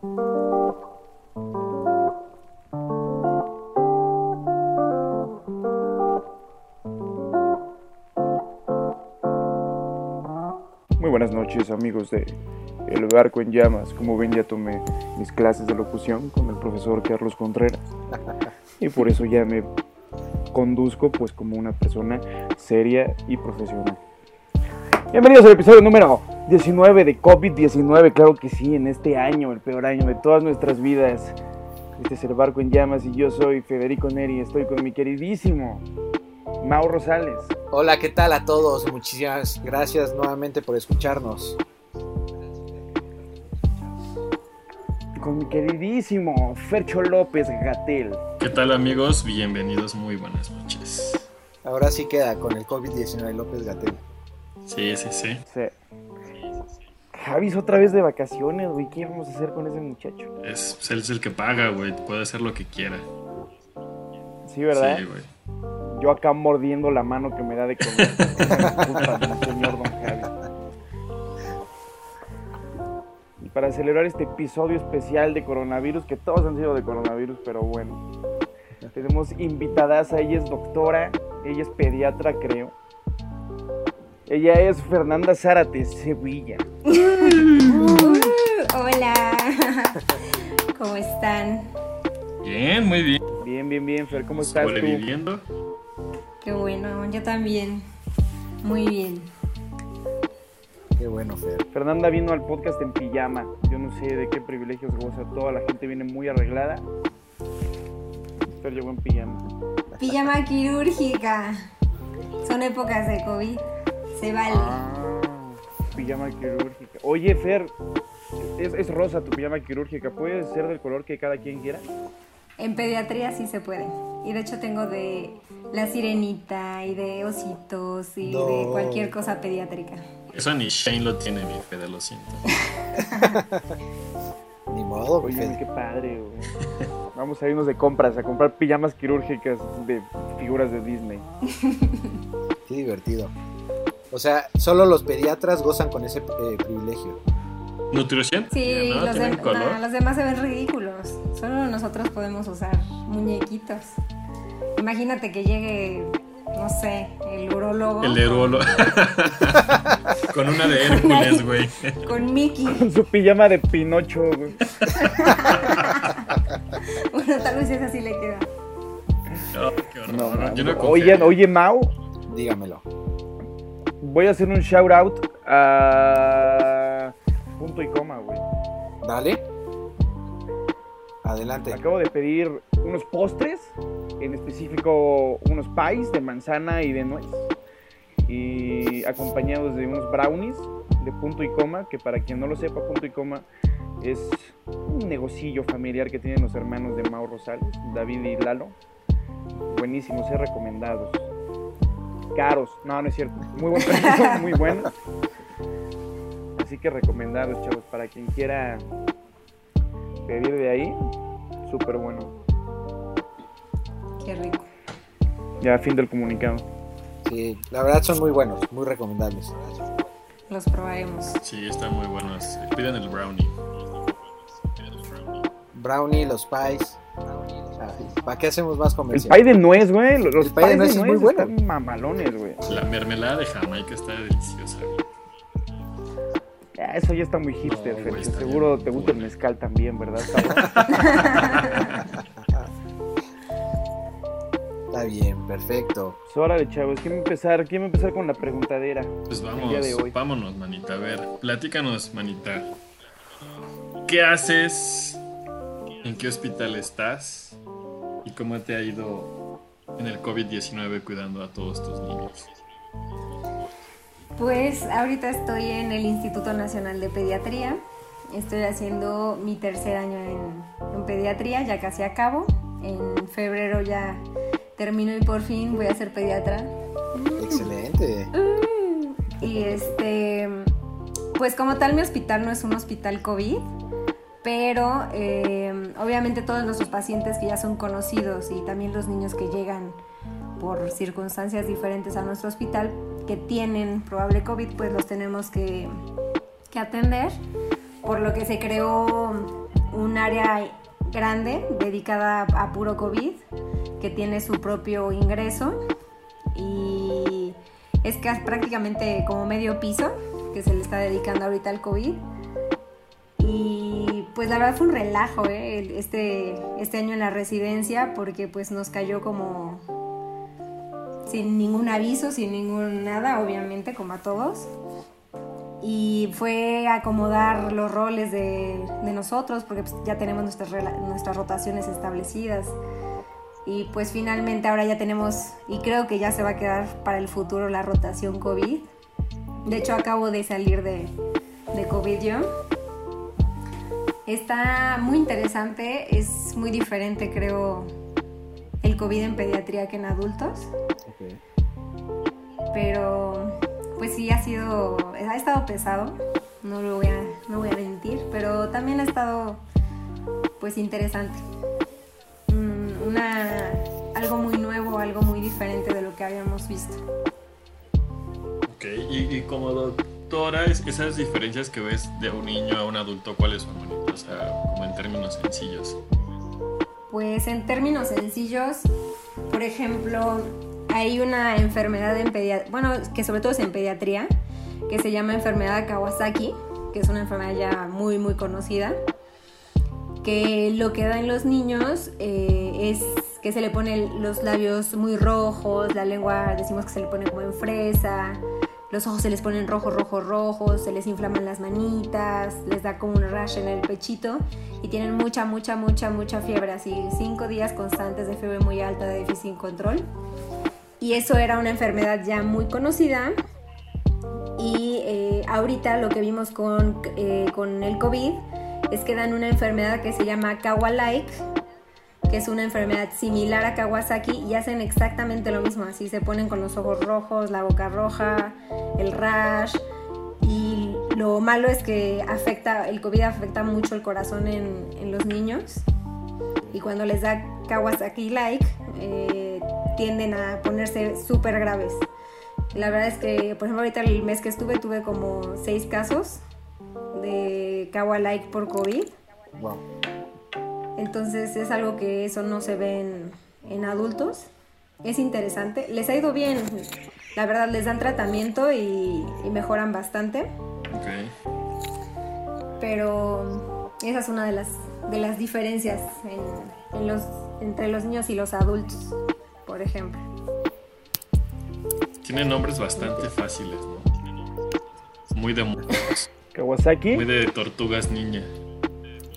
Muy buenas noches amigos de El Barco en Llamas. Como ven ya tomé mis clases de locución con el profesor Carlos Contreras. Y por eso ya me conduzco pues como una persona seria y profesional. Bienvenidos al episodio número 19 de COVID-19. Claro que sí, en este año, el peor año de todas nuestras vidas. Este es El Barco en Llamas y yo soy Federico Neri. Estoy con mi queridísimo Mau Rosales. Hola, ¿qué tal a todos? Muchísimas gracias nuevamente por escucharnos. Con mi queridísimo Fercho López Gatel. ¿Qué tal amigos? Bienvenidos, muy buenas noches. Ahora sí queda con el COVID-19 López Gatel. Sí, sí, sí. Sí. Javis otra vez de vacaciones, güey. ¿Qué vamos a hacer con ese muchacho? Es, él es el que paga, güey. Puede hacer lo que quiera. Sí, ¿verdad? Sí, güey. Yo acá mordiendo la mano que me da de comer. Puta, señor Don. Y para celebrar este episodio especial de coronavirus, que todos han sido de coronavirus, pero bueno. Tenemos invitadas, ella es doctora, ella es pediatra, creo. Ella es Fernanda Zárate, Sevilla. Uh, hola, ¿cómo están? Bien, muy bien. Bien, bien, bien, Fer, ¿cómo estás tú? Sobreviviendo. Qué bueno, yo también. Muy bien. Qué bueno, Fer. Fernanda vino al podcast en pijama. Yo no sé de qué privilegios goza. Toda la gente viene muy arreglada. Fer llegó en pijama. Pijama quirúrgica. Son épocas de COVID. Se vale. Ah, pijama quirúrgica. Oye, Fer, es, es rosa tu pijama quirúrgica. ¿Puede ser del color que cada quien quiera? En pediatría sí se puede. Y de hecho tengo de la sirenita y de ositos y No. de cualquier cosa pediátrica. Eso ni Shane lo tiene, mi Fede, lo siento. Ni modo, Oye, qué padre, güey. Vamos a irnos de compras, a comprar pijamas quirúrgicas de figuras de Disney. Qué divertido. O sea, solo los pediatras gozan con ese eh, privilegio. ¿Nutrición? Sí, ¿No? los, ¿Tienen de- color? no, los demás se ven ridículos. Solo nosotros podemos usar muñequitos. Imagínate que llegue, no sé, el urólogo El Uruolo. Con una de Hércules, güey. con Mickey. Con su pijama de Pinocho, güey. Bueno, tal vez esa sí le queda. No, qué horror. No, no, Yo no oye, oye, Mau, Dígamelo. Voy a hacer un shout out a punto y coma, güey. Dale. Adelante. Acabo de pedir unos postres, en específico unos pies de manzana y de nuez, y acompañados de unos brownies de punto y coma, que para quien no lo sepa, punto y coma es un negocillo familiar que tienen los hermanos de Mau Rosales, David y Lalo. Buenísimos, eh, recomendados. Caros, no, no es cierto. Muy buen precio, muy buenos. Así que recomendados, chavos, para quien quiera pedir de ahí, súper bueno. Qué rico. Ya, fin del comunicado. Sí, la verdad son muy buenos, muy recomendables. Los probaremos. Sí, están muy buenos. Piden el brownie. Brownie, los pies. ¿Para qué hacemos más El comercial? pay de nuez, güey. Los, los El pay de nuez es muy bueno. están mamalones, güey. La mermelada de Jamaica está deliciosa, güey. Ya, eso ya está muy hipster, No, Fercho. güey, está Seguro bien te gusta el mezcal también, ¿verdad? Está bien, perfecto. Pues órale, chavos. ¿Quién va a empezar? ¿Quién va a empezar con la preguntadera? Pues El día de hoy. vamos, vámonos, manita. A ver, platícanos, manita. ¿Qué haces? ¿En qué hospital estás? ¿Y cómo te ha ido en el COVID-19 cuidando a todos tus niños? Pues ahorita estoy en el Instituto Nacional de Pediatría. Estoy haciendo mi tercer año en, en pediatría, ya casi acabo. En febrero ya termino y por fin voy a ser pediatra. Excelente. Y este, pues como tal mi hospital no es un hospital COVID, pero eh, obviamente todos nuestros pacientes que ya son conocidos y también los niños que llegan por circunstancias diferentes a nuestro hospital que tienen probable COVID, pues los tenemos que, que atender, por lo que se creó un área grande dedicada a puro COVID, que tiene su propio ingreso y es que es prácticamente como medio piso que se le está dedicando ahorita al COVID. Y pues la verdad fue un relajo ¿eh? este, este año en la residencia porque pues nos cayó como sin ningún aviso, sin ningún nada, obviamente, como a todos. Y fue acomodar los roles de, nosotros, porque pues, ya tenemos nuestras, nuestras rotaciones establecidas. Y pues finalmente ahora ya tenemos, y creo que ya se va a quedar para el futuro la rotación COVID. De hecho, acabo de salir de, de COVID yo. Está muy interesante, es muy diferente, creo, el COVID en pediatría que en adultos. Pero, pues sí, ha sido, ha estado pesado, no lo voy a, no voy a mentir, pero también ha estado, pues, interesante una, algo muy nuevo, algo muy diferente de lo que habíamos visto. Ok, y, como doctora, esas diferencias que ves de un niño a un adulto, ¿cuáles son, sea, como en términos sencillos. Pues en términos sencillos, por ejemplo, hay una enfermedad en pediatría, bueno, que sobre todo es en pediatría, que se llama enfermedad Kawasaki, que es una enfermedad ya muy, muy conocida que lo que da en los niños eh, es que se le ponen los labios muy rojos, la lengua decimos que se le pone como en fresa, los ojos se les ponen rojos, rojos, rojos, se les inflaman las manitas, les da como un rash en el pechito y tienen mucha, mucha, mucha, mucha fiebre, así cinco días constantes de fiebre muy alta de déficit sin control. Y eso era una enfermedad ya muy conocida y eh, ahorita lo que vimos con, eh, con el COVID es que dan una enfermedad que se llama Kawa-like, que es una enfermedad similar a Kawasaki y hacen exactamente lo mismo, así se ponen con los ojos rojos, la boca roja, el rash y lo malo es que afecta, el COVID afecta mucho el corazón en, los niños y cuando les da Kawasaki-like eh, tienden a ponerse súper graves. La verdad es que, por ejemplo, ahorita el mes que estuve tuve como seis casos de Kawa Like por COVID. Entonces es algo que eso no se ve en, adultos. Es interesante. Les ha ido bien. La verdad, les dan tratamiento y, mejoran bastante. Pero esa es una de las, de las diferencias en, los, entre los niños y los adultos, por ejemplo. Tienen nombres bastante fáciles, ¿no? Muy de Kawasaki. Muy de tortugas niña.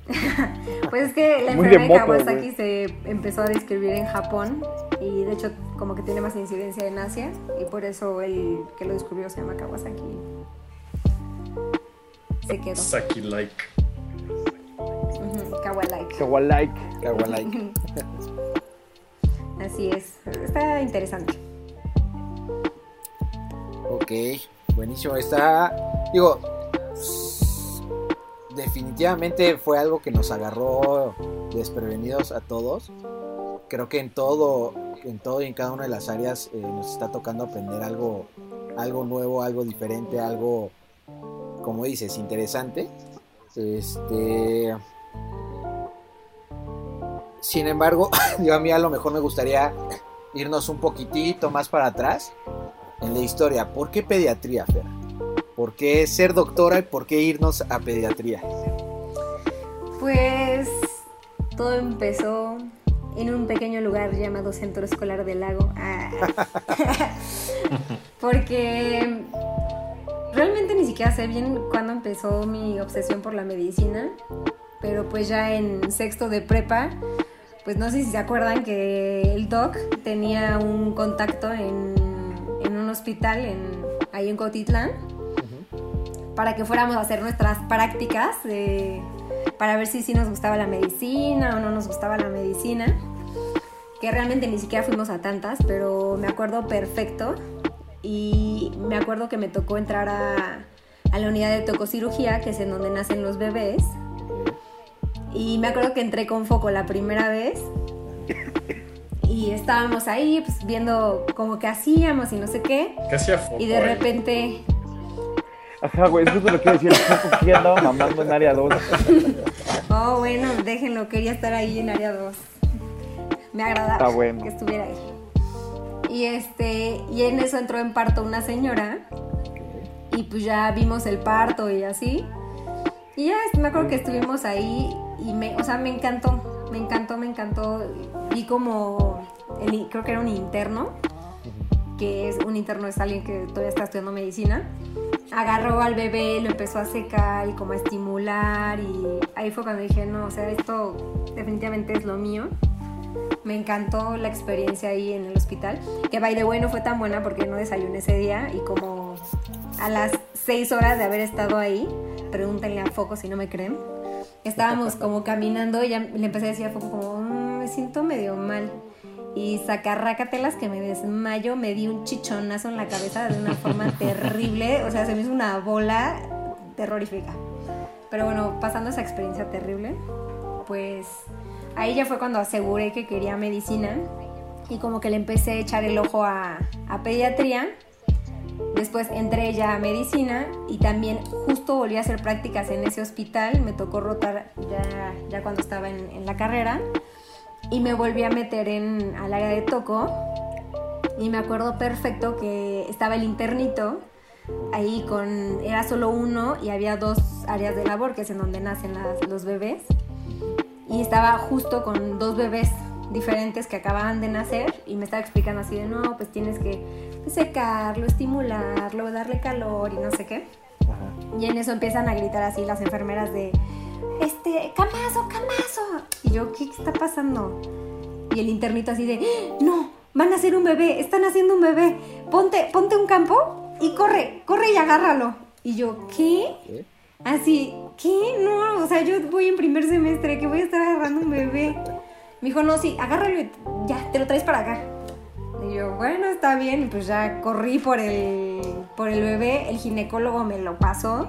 pues es que la enfermedad de, Kawasaki se empezó a describir en Japón y de hecho como que tiene más incidencia en Asia y por eso el que lo descubrió se llama Kawasaki. Se quedó. Saki like. Kawalike. Kawalike. Kawalike. Así es. Está interesante. Ok, buenísimo. Está, digo, definitivamente fue algo que nos agarró desprevenidos a todos. Creo que en todo, en todo y en cada una de las áreas eh, nos está tocando aprender algo, algo nuevo, algo diferente, algo, como dices, interesante. Este, sin embargo, yo a mí a lo mejor me gustaría irnos un poquitito más para atrás en la historia. ¿Por qué pediatría, Fer? ¿Por qué ser doctora y por qué irnos a pediatría? Pues todo empezó en un pequeño lugar llamado Centro Escolar del Lago. Ah. Porque realmente ni siquiera sé bien cuándo empezó mi obsesión por la medicina, pero pues ya en sexto de prepa, pues no sé si se acuerdan que el doc tenía un contacto en, un hospital en, ahí en Cotitlán para que fuéramos a hacer nuestras prácticas para ver si sí nos gustaba la medicina o no nos gustaba la medicina. Que realmente ni siquiera fuimos a tantas, pero me acuerdo perfecto. Y me acuerdo que me tocó entrar a, a la unidad de tococirugía, que es en donde nacen los bebés. Y me acuerdo que entré con foco la primera vez. Y estábamos ahí pues, viendo como que hacíamos y no sé qué. ¿Qué hacía foco? Y de repente Ajá, güey, es justo lo que iba a decir. Andaba mamando en área 2. Oh, bueno, déjenlo, quería estar ahí en área 2. Me agradaba Está bueno. que estuviera ahí. Y este, y en eso entró en parto una señora. Y pues ya vimos el parto y así. Y ya me acuerdo que estuvimos ahí y me, o sea, me encantó, me encantó, me encantó. Vi como, el- creo que era un interno, que es un interno es alguien que todavía está estudiando medicina. Agarró al bebé, lo empezó a secar y como a estimular y ahí fue cuando dije, no, o sea, esto definitivamente es lo mío. Me encantó la experiencia ahí en el hospital. Que by the way no fue tan buena porque no desayuné ese día y como a las seis horas de haber estado ahí, pregúntenle a Foco si no me creen. Estábamos como caminando y ya le empecé a decir a Foco como, "Mm, me siento medio mal. Y sacarrácatelas que me desmayo, me di un chichonazo en la cabeza de una forma terrible. O sea, se me hizo una bola terrorífica. Pero bueno, pasando esa experiencia terrible, pues ahí ya fue cuando aseguré que quería medicina y como que le empecé a echar el ojo a, a pediatría. Después entré ya a medicina y también justo volví a hacer prácticas en ese hospital. Me tocó rotar ya, ya cuando estaba en, en la carrera y me volví a meter en, al área de toco. Y me acuerdo perfecto que estaba el internito ahí con, era solo uno y había dos áreas de labor, que es en donde nacen las- los bebés. Y estaba justo con dos bebés diferentes que acababan de nacer y me estaba explicando así de, no, pues tienes que secarlo, estimularlo, darle calor y no sé qué. Ajá. Y en eso empiezan a gritar así las enfermeras de, este, camazo, camazo. Y yo, ¿qué está pasando? Y el internito así de, no, van a hacer un bebé, están haciendo un bebé. Ponte, ponte un campo y corre, corre y agárralo. Y yo, ¿qué? Así, ¿qué? No, o sea, yo voy en primer semestre, que voy a estar agarrando un bebé. Me dijo, no, sí, agárralo y ya, te lo traes para acá. Y yo, bueno, está bien. Y pues ya corrí por el, por el bebé, el ginecólogo me lo pasó.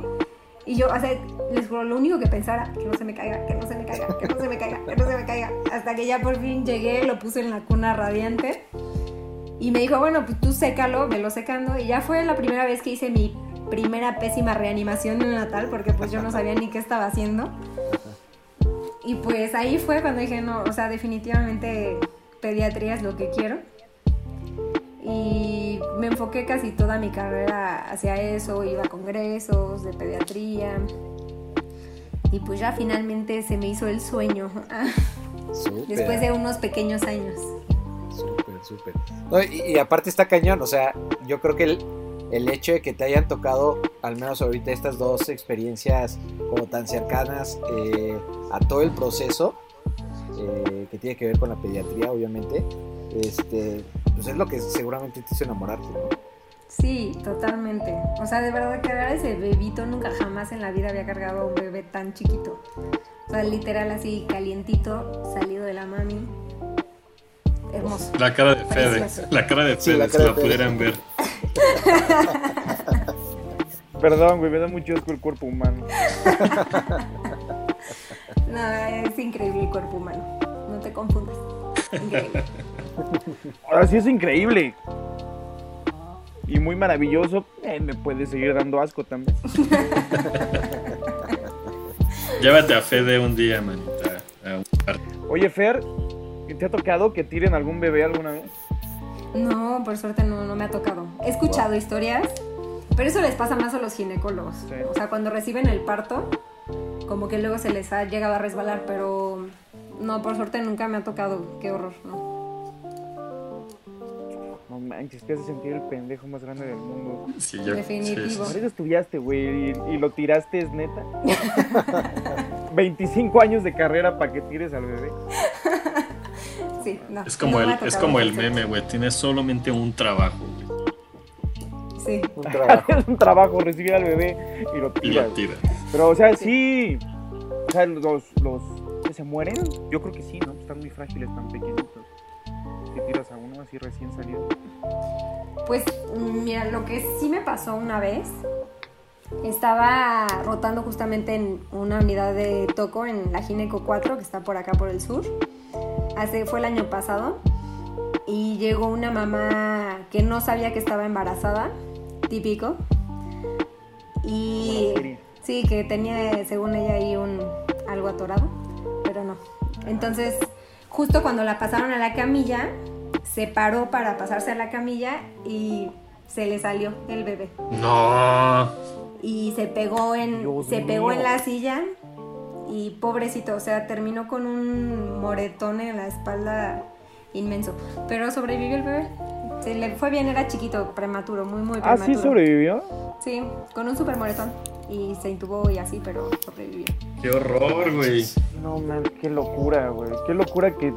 Y yo, o sea, les juro, lo único que pensara, que no se me caiga, que no se me caiga, que no se me caiga, que no se me caiga. Hasta que ya por fin llegué, lo puse en la cuna radiante. Y me dijo, bueno, pues tú sécalo, velo secando. Y ya fue la primera vez que hice mi primera pésima reanimación neonatal, porque pues yo no sabía ni qué estaba haciendo. Y pues ahí fue cuando dije, no, o sea, definitivamente pediatría es lo que quiero. Y me enfoqué casi toda mi carrera hacia eso, iba a congresos de pediatría. Y pues ya finalmente se me hizo el sueño, después de unos pequeños años. Súper, súper. No, y, y aparte está cañón, o sea, yo creo que el, el hecho de que te hayan tocado, al menos ahorita, estas dos experiencias como tan cercanas eh, a todo el proceso, eh, que tiene que ver con la pediatría, obviamente, este, pues es lo que seguramente te hizo enamorarte, ¿no? Sí, totalmente. O sea, de verdad a ese bebito nunca jamás en la vida había cargado a un bebé tan chiquito. O sea, literal así calientito, salido de la mami. Hermoso. La cara de Fede. La cara de Sí, Fede, la si la pudieran ver. Perdón, güey, me da mucho asco el cuerpo humano. No, es increíble el cuerpo humano. No te confundas. Increíble. Ahora sí es increíble. Y muy maravilloso. Eh, me puede seguir dando asco también. Llévate a Fede un día, manita. a un par- Oye, Fer, ¿te ha tocado que tiren algún bebé alguna vez? No, por suerte no, no me ha tocado. He escuchado historias, pero eso les pasa más a los ginecólogos. Sí. O sea, cuando reciben el parto, como que luego se les ha llegado a resbalar, pero no, por suerte nunca me ha tocado. Qué horror, ¿no? Manches, te hace sentir el pendejo más grande del mundo. Sí, yo- Definitivo. sí, estudiaste, güey, y, y lo tiraste, es neta. 25 años de carrera para que tires al bebé. Sí, no. Es como no el, es como el meme, güey. Tienes solamente un trabajo güey, Sí. Un trabajo. es un trabajo recibir al bebé y lo y tiras. lo tiras. Pero, o sea, sí. O sea, los, los que se mueren, yo creo que sí, ¿no? Están muy frágiles, tan pequeñitos. Tiras a uno así recién salido. Pues mira, lo que sí me pasó una vez, estaba rotando justamente en una unidad de toco en la Gineco 4, que está por acá por el sur. Hace, fue el año pasado. Y llegó una mamá que no sabía que estaba embarazada, típico. Y sí, que tenía según ella ahí un algo atorado, pero no. Entonces, justo cuando la pasaron a la camilla, se paró para pasarse a la camilla y se le salió el bebé. No. y se pegó en Dios se pegó mío. en la silla y pobrecito, o sea, terminó con un moretón en la espalda inmenso, pero sobrevivió el bebé. Se le fue bien, era chiquito, prematuro, muy muy Ah, prematuro. sí sobrevivió. Sí, con un super moretón y se intubó y así, pero sobrevivió. Qué horror, güey. No, man, qué locura, güey. Qué locura que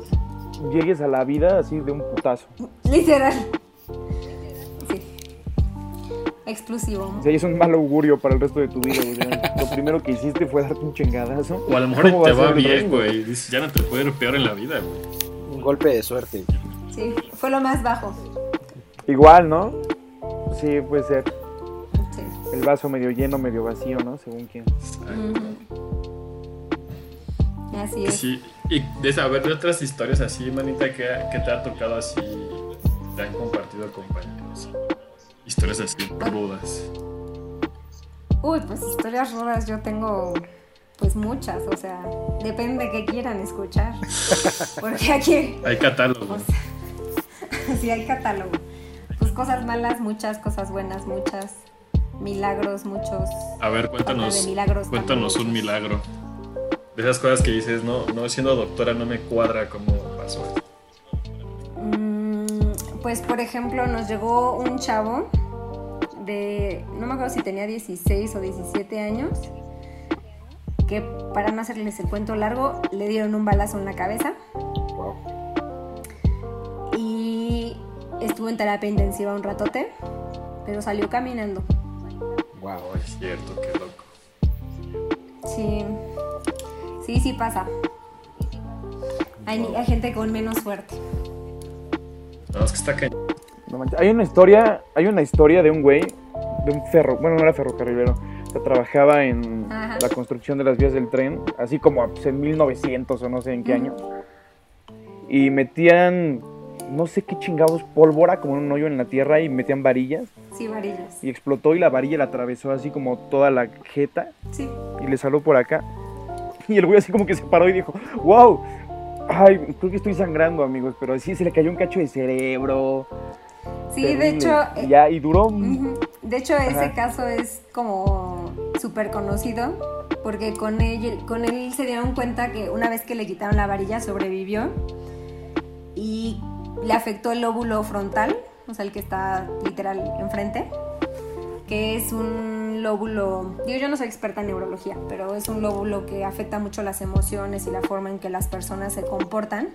llegues a la vida así de un putazo. Literal. Sí. Explosivo. O sea, es un mal augurio para el resto de tu vida, güey. Lo primero que hiciste fue darte un chingadazo. O a lo mejor ¿Cómo te va el bien, güey. Dices, ya no te puede ir peor en la vida, güey. Un golpe de suerte. Sí, fue lo más bajo. Igual, ¿no? Sí, puede ser. Sí. El vaso medio lleno, medio vacío, ¿no? Según quién. Ujú. Así es. Sí, y de saber de otras historias así, manita, que, que te ha tocado así, te han compartido compañeros. Historias así rudas. Uy, pues historias rudas yo tengo pues muchas, o sea, depende de qué quieran escuchar. Porque aquí, Hay catálogo. o sea, sí hay catálogo. Cosas malas, muchas, cosas buenas, muchas. Milagros, muchos. A ver, cuéntanos, de milagros cuéntanos también. un milagro. De esas cosas que dices, no, no siendo doctora no me cuadra cómo pasó. esto. Mm, pues por ejemplo, nos llegó un chavo de, no me acuerdo si tenía 16 o 17 años, que para no hacerles el cuento largo, le dieron un balazo en la cabeza Wow. y estuvo en terapia intensiva un ratote, pero salió caminando. Wow. Es cierto, qué loco. Sí, sí, sí pasa. Hay, hay gente con menos suerte. No, es que está cañón. No. Hay una historia, hay una historia de un güey, de un ferro, bueno, no era ferrocarrilero, que trabajaba en Ajá. la construcción de las vías del tren, así como pues, en 1900 o no sé en qué año. Y metían, no sé qué chingados, pólvora como en un hoyo en la tierra y metían varillas Sí, varillas. y explotó y la varilla la atravesó así como toda la jeta Sí. y le salió por acá. Y el güey así como que se paró y dijo, wow, ay, creo que estoy sangrando amigos, pero sí se le cayó un cacho de cerebro. Sí, de hecho, Y eh, ya, y duró. De hecho, ese caso es como súper conocido porque con él, con él se dieron cuenta que una vez que le quitaron la varilla sobrevivió y le afectó el lóbulo frontal, o sea, el que está literal enfrente, que es un lóbulo, digo yo no soy experta en neurología, pero es un lóbulo que afecta mucho las emociones y la forma en que las personas se comportan.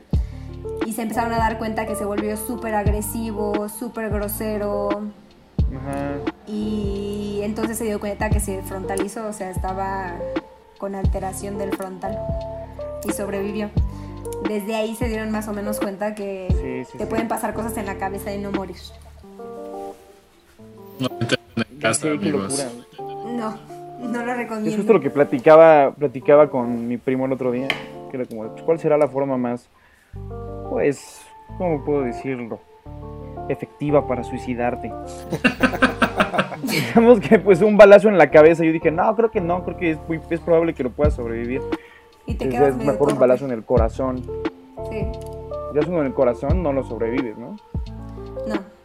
Y se empezaron a dar cuenta que se volvió súper agresivo, súper grosero, Ajá. y entonces se dio cuenta que se frontalizó, o sea, estaba con alteración del frontal y sobrevivió. Desde ahí se dieron más o menos cuenta que Sí, sí, te sí. pueden pasar cosas en la cabeza y no morir. No en casa, amigos. No, no lo Es recomiendo. justo lo que platicaba, platicaba con mi primo el otro día, que era como, ¿cuál será la forma más, pues, ¿cómo puedo decirlo? Efectiva para suicidarte. Digamos que pues un balazo en la cabeza, yo dije, no, creo que no, creo que es, muy, es probable que lo puedas sobrevivir. Y te quedas es medio mejor un balazo en el corazón. Sí, Ya es uno en el corazón, no lo sobrevives, ¿no? no.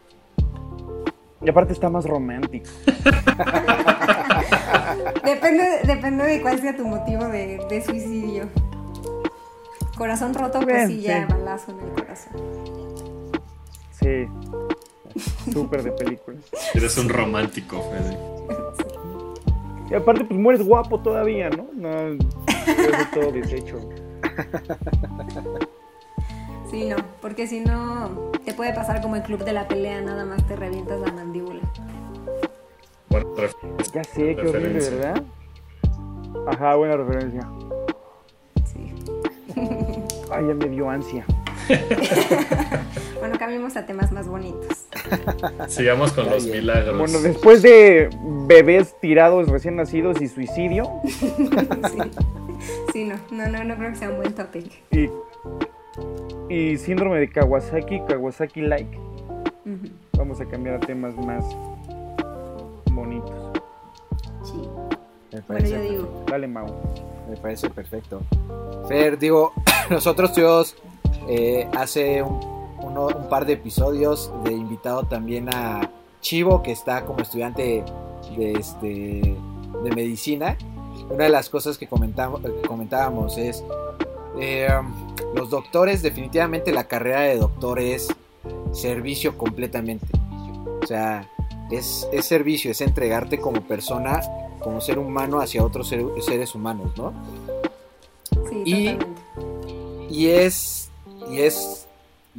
Y aparte está más romántico. Depende, depende de cuál sea tu motivo de, de suicidio. Corazón roto, pues Bien, sí, ya balazo en el corazón. Sí. Súper de película. Eres un romántico, Fede. Y aparte, pues mueres guapo todavía, ¿no? No, todo deshecho. Sí, no, porque si no te puede pasar como el club de la pelea, nada más te revientas la mandíbula. Bueno, Ya sé, qué horrible. ¿verdad? Ajá, buena referencia. Sí. Ay, ya me dio ansia. Bueno, cambiemos a temas más bonitos. sigamos con los milagros. Bueno, después de bebés tirados recién nacidos y suicidio, Sí, sí no, no, no, no creo que sea un buen topic. y, y síndrome de Kawasaki, Kawasaki-like, Ujú, vamos a cambiar a temas más bonitos. Sí. Me Bueno, parece, yo digo. Dale, Mau. me parece perfecto. Fer, digo, nosotros tuvimos eh, hace un, uno- un par de episodios de invitado también a Chivo, que está como estudiante de, este, de medicina. Una de las cosas que comentamos, que comentábamos es, eh, los doctores, definitivamente la carrera de doctor es servicio completamente. O sea, es, es servicio, es entregarte como persona, como ser humano hacia otros ser- seres humanos, ¿no? Sí, Y- totalmente. Y es, y es,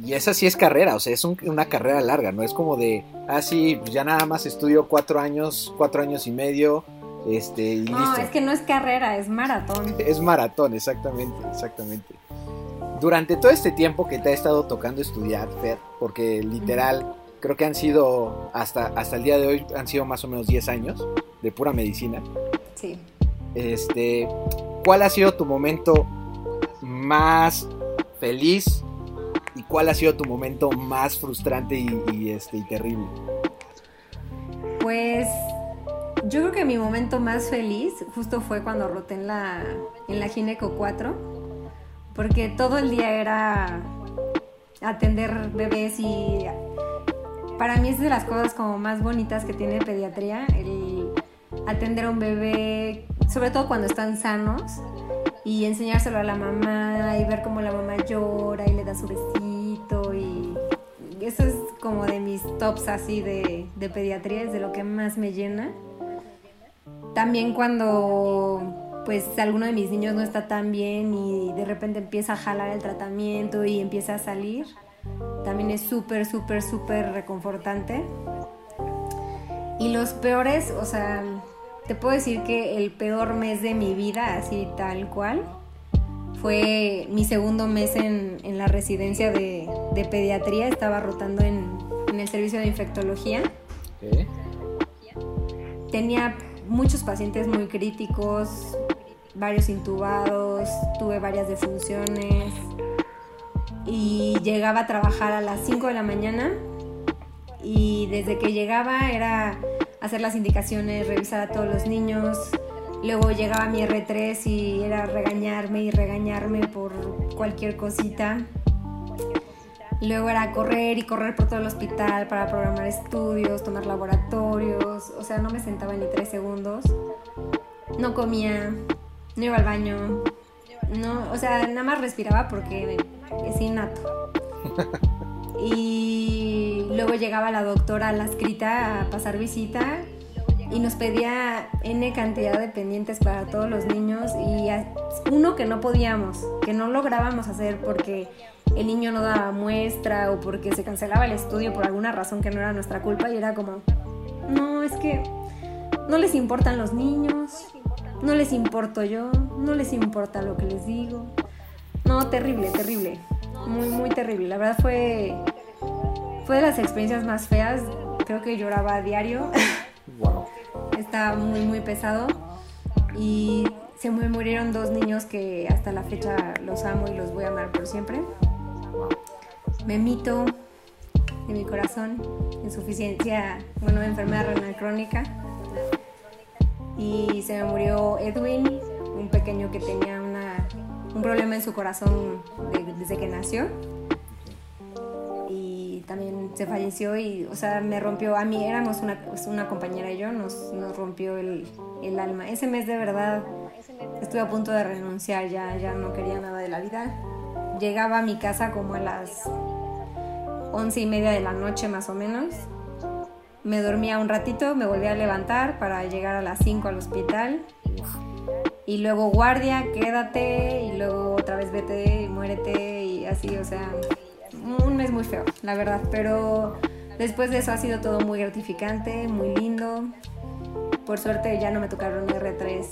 y esa sí es carrera, o sea, es un- una carrera larga, no es como de, ah, sí, pues ya nada más estudio cuatro años, cuatro años y medio, este, y No, listo. es que no es carrera, es maratón. Es maratón, exactamente, exactamente. Durante todo este tiempo que te ha estado tocando estudiar, Fer, porque literal, creo que han sido, hasta, hasta el día de hoy, han sido más o menos 10 años de pura medicina. Sí. Este, ¿cuál ha sido tu momento más feliz y cuál ha sido tu momento más frustrante y, este, y terrible? Pues yo creo que mi momento más feliz justo fue cuando roté en la, en la Gineco 4, porque todo el día era atender bebés y para mí es de las cosas como más bonitas que tiene pediatría, el atender a un bebé, sobre todo cuando están sanos, y enseñárselo a la mamá y ver cómo la mamá llora y le da su besito y eso es como de mis tops así de, de pediatría, es de lo que más me llena. También cuando pues alguno de mis niños no está tan bien y de repente empieza a jalar el tratamiento y empieza a salir, también es súper, súper, súper reconfortante. Y los peores, o sea, te puedo decir que el peor mes de mi vida, así tal cual, fue mi segundo mes en, en la residencia de, de pediatría. Estaba rotando en, en el servicio de infectología. ¿Eh? Tenía muchos pacientes muy críticos, varios intubados, tuve varias defunciones y llegaba a trabajar a las 5 de la mañana y desde que llegaba era hacer las indicaciones, revisar a todos los niños. Luego llegaba mi R3 y era regañarme y regañarme por cualquier cosita. Luego era correr y correr por todo el hospital para programar estudios, tomar laboratorios. O sea, no me sentaba ni tres segundos. No comía, no iba al baño. No, o sea, nada más respiraba porque es innato. Y luego llegaba la doctora a la escrita a pasar visita y nos pedía N cantidad de pendientes para todos los niños y uno que no podíamos, que no lográbamos hacer porque el niño no daba muestra o porque se cancelaba el estudio por alguna razón que no era nuestra culpa y era como, no, es que no les importan los niños, no les importo yo, no les importa lo que les digo. No, terrible, terrible, muy, muy terrible. La verdad fue, fue de las experiencias más feas, creo que lloraba a diario. Wow. Está muy, muy pesado. Y se me murieron dos niños que hasta la fecha los amo y los voy a amar por siempre. Memito de mi corazón, insuficiencia, bueno, enfermedad renal crónica. Y se me murió Edwin, un pequeño que tenía una, un problema en su corazón de- desde que nació también se falleció y, o sea, me rompió, a mí éramos una, pues, una compañera y yo, nos, nos rompió el, el alma. Ese mes de verdad estuve a punto de renunciar, ya, ya no quería nada de la vida. Llegaba a mi casa como a las once y media de la noche más o menos. Me dormía un ratito, me volví a levantar para llegar a las 5 al hospital. Y luego guardia, quédate, y luego otra vez vete y muérete, y así, o sea, un mes muy feo, la verdad. Pero después de eso ha sido todo muy gratificante, muy lindo. Por suerte ya no me tocaron R3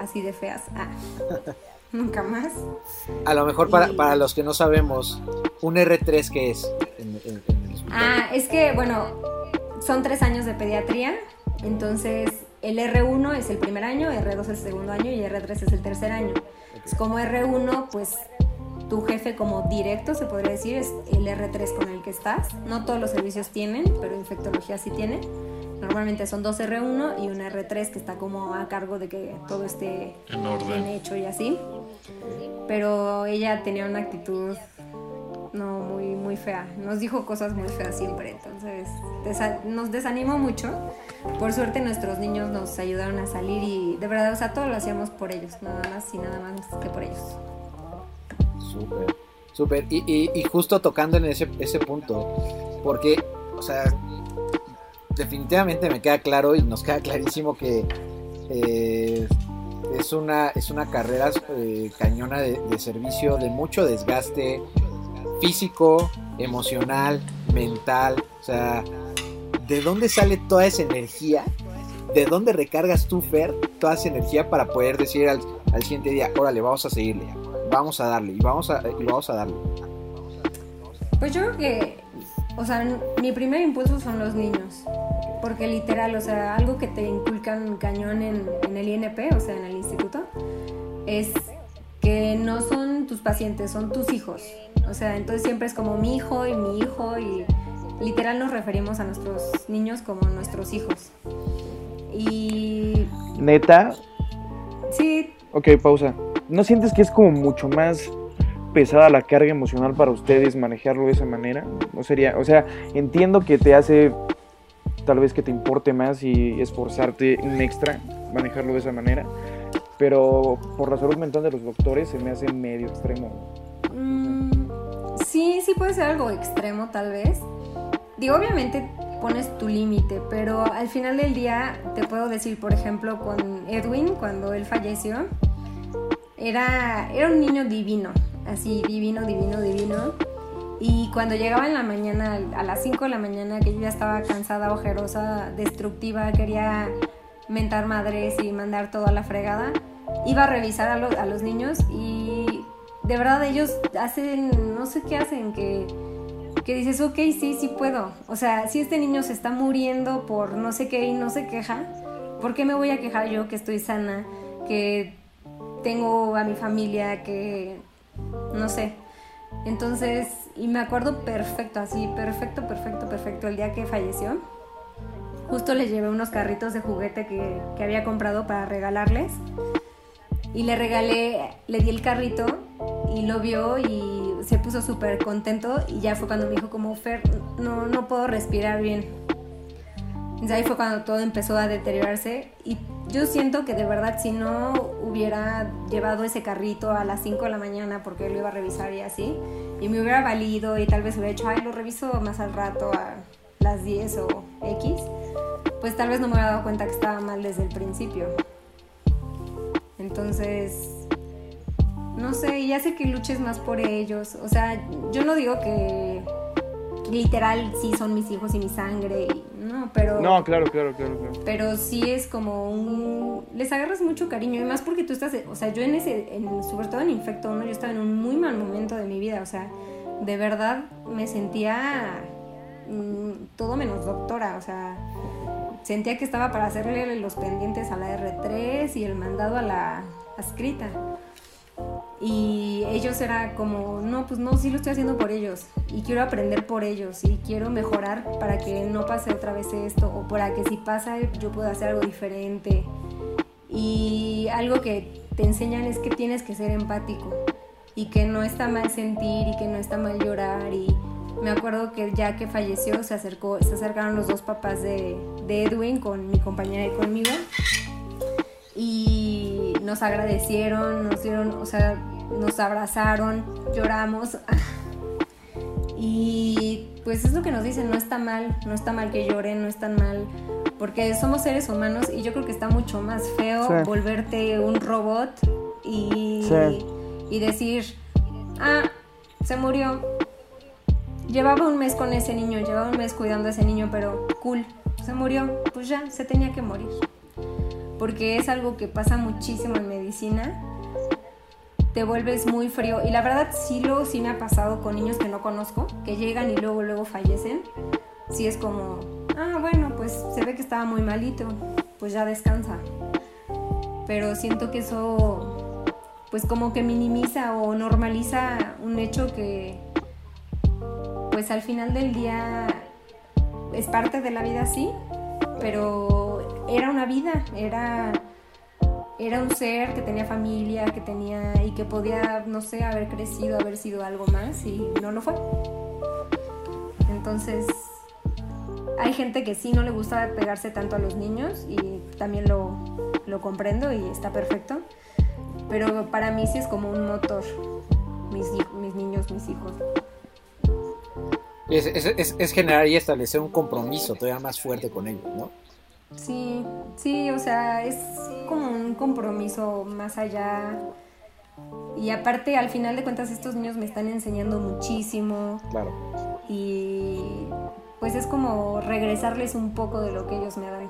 así de feas. Ah, nunca más. A lo mejor para, Y- para los que no sabemos, un R3 que es en, en- en el hospital. Ah, es que, bueno, son tres años de pediatría, entonces el R1 es el primer año, R2 es el segundo año y R3 es el tercer año. Es como R1, pues tu jefe como directo, se podría decir, es el R3 con el que estás. No todos los servicios tienen, pero infectología sí tiene. Normalmente son dos R1 y una R3 que está como a cargo de que todo esté En orden. bien hecho y así. Pero ella tenía una actitud no muy muy fea. Nos dijo cosas muy feas siempre, entonces desa- nos desanimó mucho. Por suerte nuestros niños nos ayudaron a salir y de verdad, o sea, todo lo hacíamos por ellos, nada más y nada más que por ellos. Súper, súper. Y, y, justo tocando en ese, ese punto, porque, o sea, definitivamente me queda claro y nos queda clarísimo que eh, es, una, es una carrera eh, cañona de, de servicio, de mucho desgaste físico, emocional, mental. O sea, ¿de dónde sale toda esa energía? ¿De dónde recargas tú, Fer, toda esa energía para poder decir al, al siguiente día, órale, vamos a seguirle, vamos a darle y vamos a, y vamos a darle? Pues yo creo que, o sea, mi primer impulso son los niños. Porque literal, o sea, algo que te inculcan cañón en, en el INP, o sea, en el instituto, es que no son tus pacientes, son tus hijos. O sea, entonces siempre es como mi hijo y mi hijo y literal nos referimos a nuestros niños como nuestros hijos. Y Neta, sí, ok, pausa. ¿No sientes que es como mucho más pesada la carga emocional para ustedes manejarlo de esa manera? No sería, o sea, entiendo que te hace tal vez que te importe más y esforzarte un extra manejarlo de esa manera, pero por la salud mental de los doctores se me hace medio extremo. Mm, sí, sí puede ser algo extremo tal vez. Digo, obviamente pones tu límite, pero al final del día te puedo decir, por ejemplo, con Edwin, cuando él falleció, era, era un niño divino, así divino, divino, divino. Y cuando llegaba en la mañana, a las 5 de la mañana, que yo ya estaba cansada, ojerosa, destructiva, quería mentar madres y mandar todo a la fregada, iba a revisar a, a los niños y de verdad ellos hacen, no sé qué hacen, que, que dices, ok, sí, sí puedo. O sea, si este niño se está muriendo por no sé qué y no se queja, ¿por qué me voy a quejar yo que estoy sana, que tengo a mi familia, que no sé? Entonces, y me acuerdo perfecto, así, perfecto, perfecto, perfecto, el día que falleció. Justo les llevé unos carritos de juguete que, que había comprado para regalarles. Y le regalé, le di el carrito y lo vio y se puso súper contento y ya fue cuando me dijo como, Fer, no, no puedo respirar bien. Entonces ahí fue cuando todo empezó a deteriorarse y yo siento que de verdad si no hubiera llevado ese carrito a las 5 de la mañana porque lo iba a revisar y así, y me hubiera valido y tal vez hubiera dicho, ay, lo reviso más al rato a las 10 o X, pues tal vez no me hubiera dado cuenta que estaba mal desde el principio. Entonces, no sé, ya sé que luches más por ellos. O sea, yo no digo que literal sí son mis hijos y mi sangre, y- no, pero... No, claro, claro, claro, claro. Pero sí es como un... Les agarras mucho cariño y más porque tú estás... O sea, yo en ese... En, sobre todo en Infecto 1 yo estaba en un muy mal momento de mi vida. O sea, de verdad me sentía mm, todo menos doctora. O sea, sentía que estaba para hacerle los pendientes a la R3 y el mandado a la escrita. Y ellos era como, no, pues no, sí lo estoy haciendo por ellos. Y quiero aprender por ellos. Y quiero mejorar para que no pase otra vez esto. O para que si pasa yo pueda hacer algo diferente. Y algo que te enseñan es que tienes que ser empático. Y que no está mal sentir y que no está mal llorar. Y me acuerdo que ya que falleció se, acercó, se acercaron los dos papás de, de Edwin con mi compañera y conmigo y nos agradecieron, nos dieron, o sea, nos abrazaron, lloramos. Y pues es lo que nos dicen, no está mal, no está mal que lloren, no está mal, porque somos seres humanos y yo creo que está mucho más feo Sí. volverte un robot y, Sí. y decir, ah, se murió. Llevaba un mes con ese niño, llevaba un mes cuidando a ese niño, pero cool, se murió, pues ya, se tenía que morir porque es algo que pasa muchísimo en medicina. Te vuelves muy frío. Y la verdad sí lo sí me ha pasado con niños que no conozco, que llegan y luego luego fallecen. Sí es como, ah, bueno, pues se ve que estaba muy malito, pues ya descansa. Pero siento que eso pues como que minimiza o normaliza un hecho que pues al final del día es parte de la vida sí, pero era una vida, era, era un ser que tenía familia, que tenía y que podía, no sé, haber crecido, haber sido algo más y no lo fue. Entonces, hay gente que sí no le gusta pegarse tanto a los niños y también lo, lo comprendo y está perfecto. Pero para mí sí es como un motor, mis, mis niños, mis hijos. Es- es generar y establecer un compromiso todavía más fuerte con ellos, ¿no? Sí, sí, o sea, es como un compromiso más allá. Y aparte, al final de cuentas, estos niños me están enseñando muchísimo Claro. y pues es como regresarles un poco de lo que ellos me dan.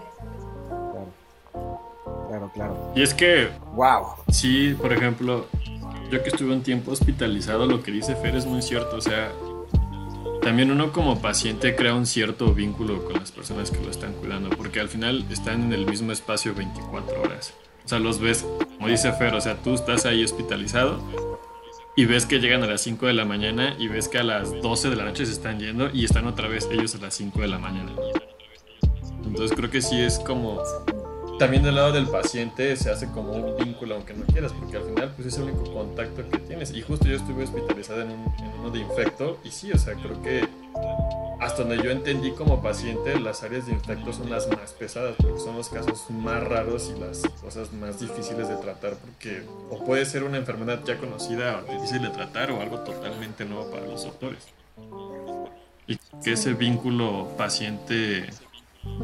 Claro. Claro, claro. Y es que Wow. Sí, por ejemplo, yo que estuve un tiempo hospitalizado, lo que dice Fer es muy cierto. O sea, también uno como paciente crea un cierto vínculo con las personas que lo están cuidando, porque al final están en el mismo espacio 24 horas. O sea, los ves, como dice Fer, o sea, tú estás ahí hospitalizado y ves que llegan a las 5 de la mañana y ves que a las 12 de la noche se están yendo y están otra vez ellos a las 5 de la mañana. Entonces creo que sí es como también del lado del paciente se hace como un vínculo aunque no quieras porque al final pues es el único contacto que tienes. Y justo yo estuve hospitalizada en, un, en uno de infecto y sí, o sea, creo que hasta donde yo entendí como paciente las áreas de infecto son las más pesadas porque son los casos más raros y las cosas más difíciles de tratar porque o puede ser una enfermedad ya conocida o difícil de tratar o algo totalmente nuevo para los doctores. Y que ese vínculo paciente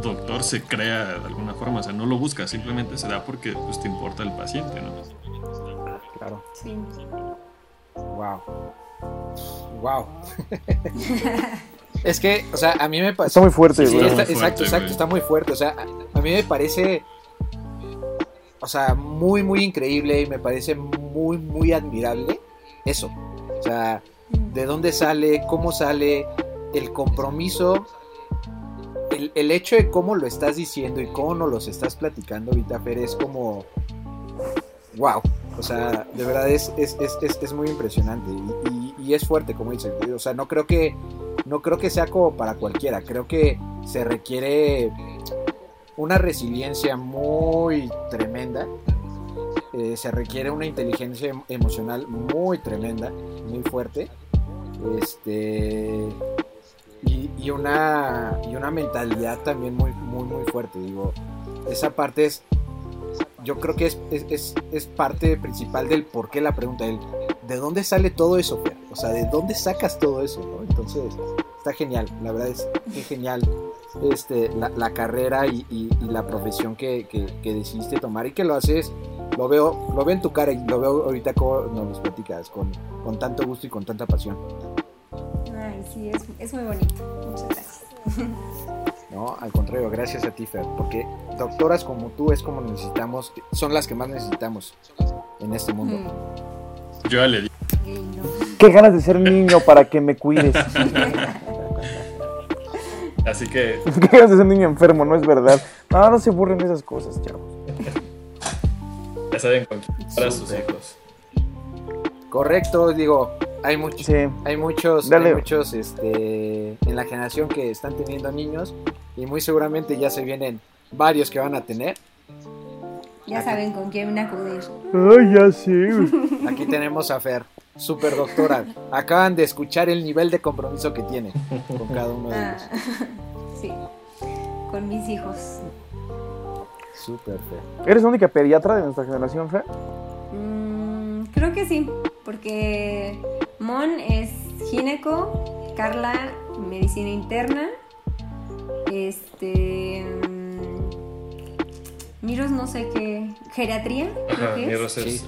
doctor se crea de alguna forma, o sea, no lo buscas, simplemente se da porque pues, te importa el paciente, ¿no? Claro. Sí. Wow. Wow. es que, o sea, a mí me Está parece. muy fuerte, Sí, güey. está- Muy exacto, fuerte, exacto, güey. está muy fuerte. O sea, a, a mí me parece. O sea, muy, muy increíble y me parece muy, muy admirable eso. O sea, de dónde sale, cómo sale, el compromiso, el, hecho de cómo lo estás diciendo y cómo nos los estás platicando ahorita, Fer, es como. ¡Wow! O sea, de verdad es, es, es, es, muy impresionante y, es fuerte, como dices. O sea, no creo que. No creo que sea como para cualquiera. Creo que se requiere una resiliencia muy tremenda. Eh, se requiere una inteligencia em- emocional muy tremenda, muy fuerte. Este. Y, y una, y una mentalidad también muy, muy, muy fuerte. Digo, esa parte es. Yo creo que es, es, es, parte principal del por qué la pregunta. ¿De dónde sale todo eso, Fer? O sea, ¿de dónde sacas todo eso? ¿no? Entonces, está genial. La verdad es que genial este, la, la carrera y, y- y la profesión que, que- que decidiste tomar y que lo haces. Lo veo, lo veo en tu cara y lo veo ahorita como nos platicas, con, con tanto gusto y con tanta pasión. Sí, es, es muy bonito. Muchas gracias. No, al contrario, gracias a ti, Fer, porque doctoras como tú es como necesitamos, son las que más necesitamos en este mundo. Mm, Yo ya le di. gay, no. Qué ganas de ser niño para que me cuides. Así que Qué ganas de ser niño enfermo, no es verdad. No, no se burlen de esas cosas, chavos. ya saben para sus hijos. Correcto, digo, hay muchos, Sí. hay muchos, Dale. hay muchos, este, en la generación que están teniendo niños y muy seguramente ya se vienen varios que van a tener. Ya saben con quién acudir. Ay, ya sé. Aquí tenemos a Fer, super doctora. Acaban de escuchar el nivel de compromiso que tiene con cada uno de Ah, ellos. sí, con mis hijos. Super Fer. ¿Eres la única pediatra de nuestra generación, Fer? Mm, creo que sí, porque Mon es gineco, Carla medicina interna, este mm, Miros no sé qué, geriatría, creo Ajá, que mi es. Sí.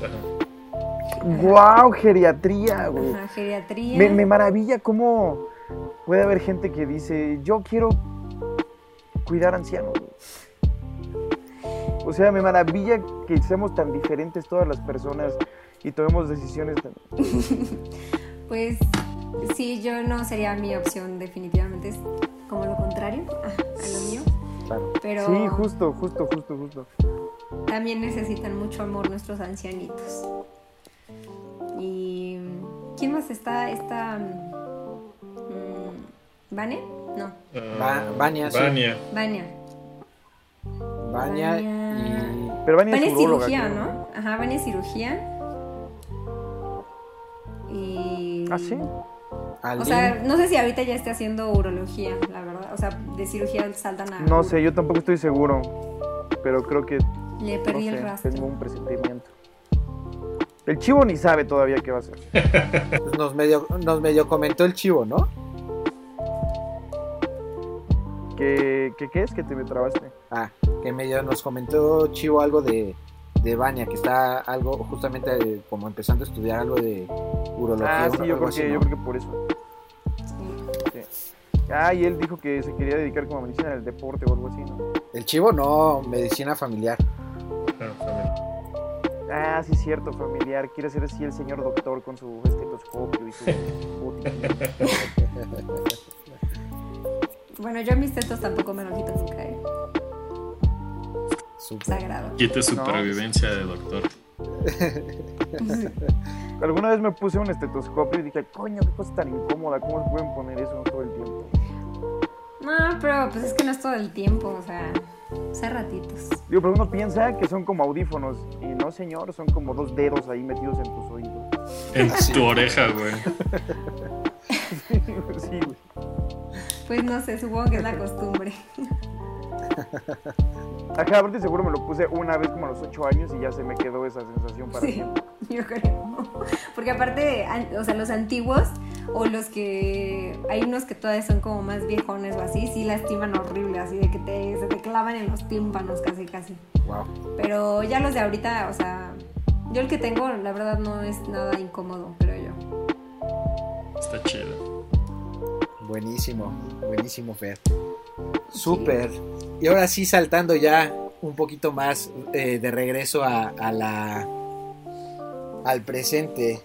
¡Wow! Geriatría, güey. Ajá, geriatría. Me, me maravilla cómo puede haber gente que dice, yo quiero cuidar ancianos. güey". O sea, me maravilla que seamos tan diferentes todas las personas y tomemos decisiones tan... Pues sí, yo no sería mi opción definitivamente, es como lo contrario a, a lo mío, Claro. pero Sí, justo, justo, justo, justo. también necesitan mucho amor nuestros ancianitos. Y ¿quién más está? Está mm, ¿Vane? No, Va- Vania, sí. Vania. Vania. Y. Pero Vania, Vania es cirugía, creo, ¿no? Ajá, Vania es cirugía. ¿Ah, sí? O sea, no sé si ahorita ya esté haciendo urología, la verdad. O sea, de cirugía saltan a... No sé, yo tampoco estoy seguro. Pero creo que, Le no perdí el sé, rastro. tengo un presentimiento. El chivo ni sabe todavía qué va a hacer. Pues nos, medio, nos medio comentó el chivo, ¿no? ¿Qué, qué, qué es que te me trabaste? Ah, que medio nos comentó Chivo algo de, de Vania, que está algo, justamente como empezando a estudiar algo de urología. Ah, sí, yo creo, así, que, ¿no? yo creo que por eso. Sí. Sí. Ah, y él dijo que se quería dedicar como a medicina del deporte o algo así, ¿no? El Chivo no, medicina familiar. Claro, familia. Ah, sí, cierto, familiar. Quiere ser así el señor doctor con su estetoscopio y su. Bueno, yo mis tetos tampoco me lo quito nunca, ¿eh? Súper. Sagrado. Quite supervivencia de doctor. Alguna vez me puse un estetoscopio y dije, coño, qué cosa tan incómoda, ¿cómo se pueden poner eso todo el tiempo? No, pero pues es que no es todo el tiempo, o sea, o sea, ratitos. Digo, pero uno piensa que son como audífonos y no, señor, son como dos dedos ahí metidos en tus oídos. En tu oreja, güey. sí, güey. Pues no sé, supongo que es la costumbre. Ajá, aparte seguro me lo puse una vez como a los 8 años y ya se me quedó esa sensación para Sí, siempre. yo creo. Porque aparte, o sea, los antiguos o los que hay unos que todavía son como más viejones o así, sí lastiman horrible, así de que te, se te clavan en los tímpanos casi casi. Wow. Pero ya los de ahorita, o sea, yo el que tengo, la verdad no es nada incómodo, creo yo. Está chido. Buenísimo, buenísimo, Fer. Súper. Y ahora sí, saltando ya un poquito más eh, de regreso a, a la al presente.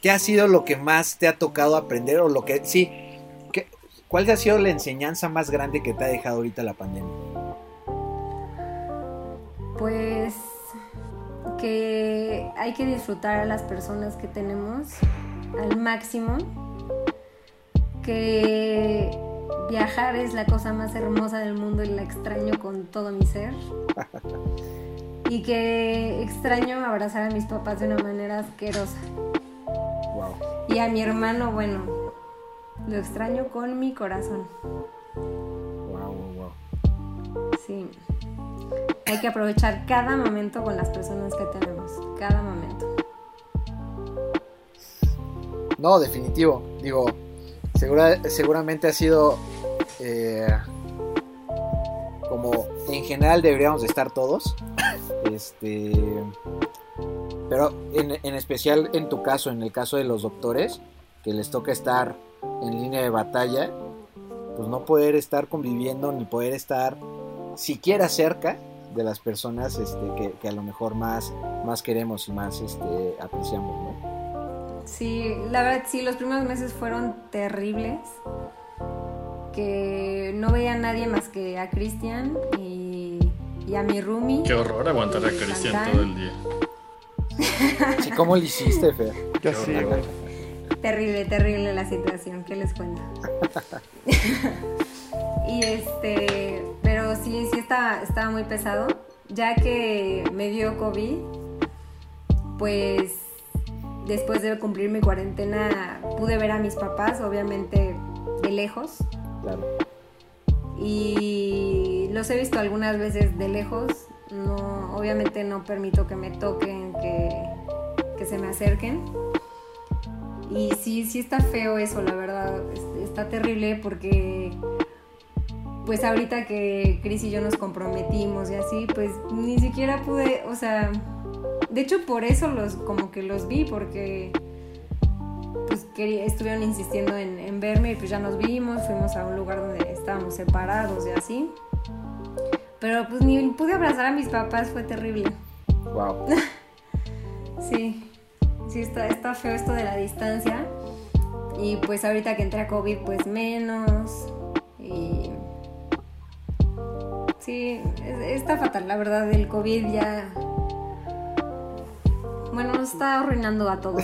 ¿Qué ha sido lo que más te ha tocado aprender o lo que sí? ¿qué- ¿Cuál ha sido la enseñanza más grande que te ha dejado ahorita la pandemia? Pues que hay que disfrutar a las personas que tenemos al máximo, que viajar es la cosa más hermosa del mundo y la extraño con todo mi ser. Y que extraño abrazar a mis papás de una manera asquerosa. Wow. Y a mi hermano, bueno, lo extraño con mi corazón. Wow, wow, wow. Sí. Hay que aprovechar cada momento con las personas que tenemos. Cada momento. No, definitivo. Digo, segura- seguramente ha sido eh, como en general deberíamos de estar todos. Este, pero en, en especial en tu caso, en el caso de los doctores, que les toca estar en línea de batalla, pues no poder estar conviviendo ni poder estar siquiera cerca de las personas este, que, que a lo mejor más, más queremos y más este, apreciamos, ¿no? Sí, la verdad sí, los primeros meses fueron terribles. Que no veía a nadie más que a Cristian y, y a mi roomie. Qué horror aguantar a Cristian todo el día. Sí, ¿cómo lo hiciste, Fer? Sé, güey. Terrible, terrible la situación, ¿qué les cuento? y este, pero sí, sí estaba, estaba muy pesado, ya que me dio COVID, pues después de cumplir mi cuarentena pude ver a mis papás, obviamente de lejos, Claro. y los he visto algunas veces de lejos. No, obviamente no permito que me toquen, que, que se me acerquen. Y sí, sí está feo eso, la verdad. es- Está terrible porque, pues ahorita que Chris y yo nos comprometimos y así, pues ni siquiera pude, o sea, de hecho por eso los, como que los vi, porque pues quería- estuvieron insistiendo en, en verme y pues ya nos vimos, fuimos a un lugar donde estábamos separados y así. Pero pues ni pude abrazar a mis papás, fue terrible. Wow. Sí, sí está, está feo esto de la distancia. Y pues ahorita que entré a COVID, pues menos. Y sí, es- está fatal, la verdad, el COVID ya... Bueno, nos está arruinando a todos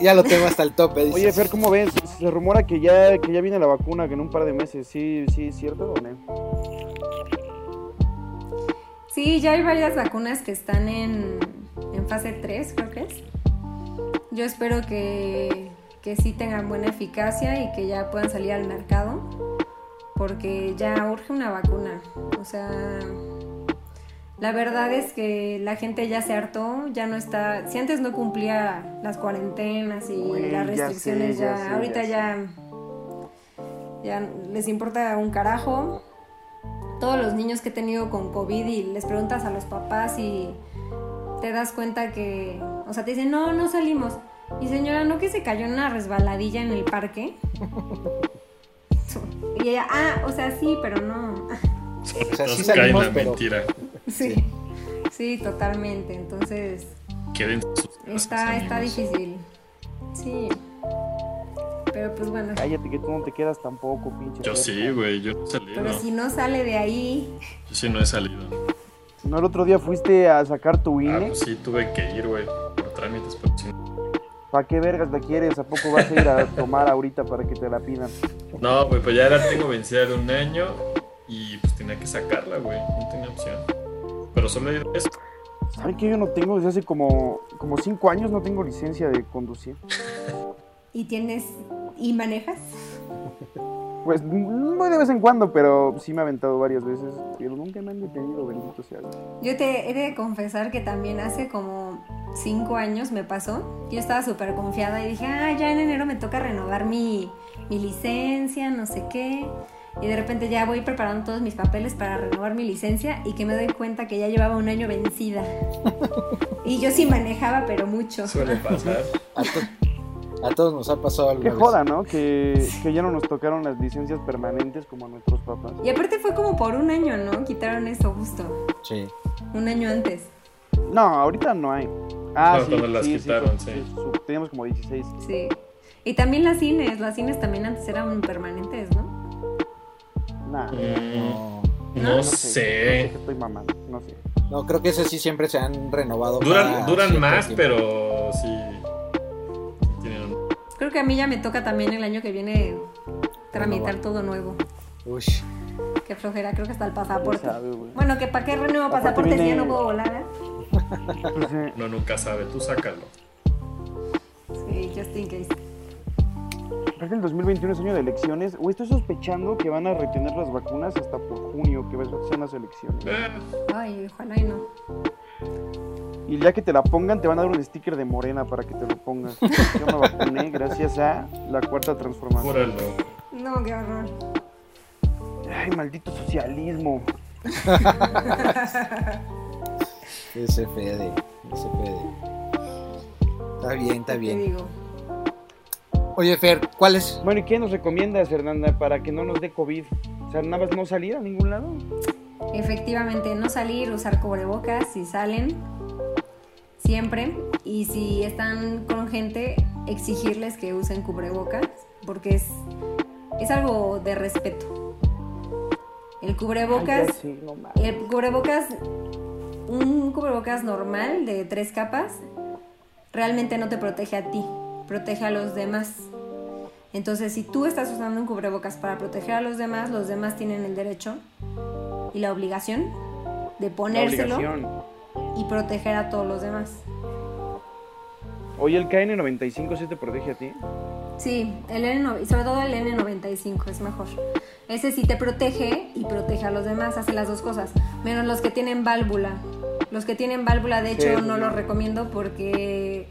ya lo tengo hasta el tope. Oye, Fer, ¿cómo ves? Se rumora que ya, que ya viene la vacuna, que en un par de meses. ¿Sí, sí es cierto o no? Sí, ya hay varias vacunas que están en, en fase 3, creo que es. Yo espero que, que sí tengan buena eficacia y que ya puedan salir al mercado, porque ya urge una vacuna. O sea, la verdad es que la gente ya se hartó, ya no está. Si antes no cumplía las cuarentenas y las ya sé, restricciones, ya ahorita ya ya, ya les importa un carajo. Todos los niños que he tenido con COVID y les preguntas a los papás y te das cuenta que, o sea, te dicen, no, no salimos. Y señora, ¿no que se cayó en una resbaladilla en el parque? Y ella, ah, o sea, sí, pero no. O sea, sí salimos, pero- mentira. Sí, sí, totalmente. Entonces, Queden sus está, está difícil. Sí. Pero pues bueno, Cállate que tú no te quedas tampoco, pinche. Yo sí, güey, yo no he salido. pero si no sale de ahí, Yo sí no he salido. ¿No el otro día fuiste a sacar tu Ah, INE? pues sí, tuve que ir, güey, por trámites, pero sí. ¿Para qué vergas la quieres? ¿A poco vas a ir a tomar ahorita para que te la pidan? No, güey, pues ya la tengo vencida de un año y pues tenía que sacarla, güey. No tenía opción. Pero solo he a eso. ¿Saben que yo no tengo desde hace como, como cinco años? No tengo licencia de conducir. y tienes, y manejas, Pues muy de vez en cuando, pero sí me ha aventado varias veces. Pero nunca me han detenido, bendito sea Dios. Yo te he de confesar que también hace como cinco años me pasó. Yo estaba súper confiada y dije, ah, ya en enero me toca renovar mi, mi licencia, no sé qué. Y de repente ya voy preparando todos mis papeles para renovar mi licencia y que me doy cuenta que ya llevaba un año vencida. y yo sí manejaba, pero mucho. Suele pasar. A, to- a todos nos ha pasado algo. Qué joda, ¿no? Que, que ya no nos tocaron las licencias permanentes como a nuestros papás. Y aparte fue como por un año, ¿no? Quitaron eso justo. Sí. Un año antes. No, ahorita no hay. Ah, No, sí, cuando las sí, quitaron, sí, Teníamos como 16. Sí. Y también las cines. Las cines también antes eran permanentes, ¿no? Nah, no, Mm, No. no sé. sé. No sé que estoy mamando, no sé. No, creo que esos sí siempre se han renovado. Duran, duran más, tiempo. pero sí. Tienen Creo que a mí ya me toca también el año que viene tramitar Renovar. todo nuevo. Uy, Qué flojera, creo que hasta el pasaporte. Bueno, que para qué renuevo pasaporte si ya no puedo volar. ¿eh? Pues, eh, Uno nunca sabe, tú sácalo. Sí, just in case. Aparte el 2021 es año de elecciones. O estoy sospechando que van a retener las vacunas hasta por junio, que sean las elecciones. Ay, ojalá y no. Y ya que te la pongan, te van a dar un sticker de morena para que te lo pongas. Yo me vacuné gracias a la cuarta transformación. júralo. No, qué horror. Ay, maldito socialismo. ese Fede. Ese Fede. Está bien, está bien. digo. Oye, Fer, ¿cuál es? Bueno, ¿y qué nos recomiendas, Fernanda, para que no nos dé COVID? O sea, nada más no salir a ningún lado. Efectivamente, no salir, usar cubrebocas si salen, siempre. Y si están con gente, exigirles que usen cubrebocas, porque es, es algo de respeto. El cubrebocas, Ay, ya sí, no mames. el cubrebocas, un cubrebocas normal de tres capas, realmente no te protege a ti, protege a los demás. Entonces, si tú estás usando un cubrebocas para proteger a los demás, los demás tienen el derecho y la obligación de ponérselo obligación. y proteger a todos los demás. Oye, el KN95 sí te protege a ti. Sí, el N, sobre todo el N95 es mejor. Ese sí te protege y protege a los demás, hace las dos cosas, menos los que tienen válvula. Los que tienen válvula, de hecho, Sí, no sí. los recomiendo porque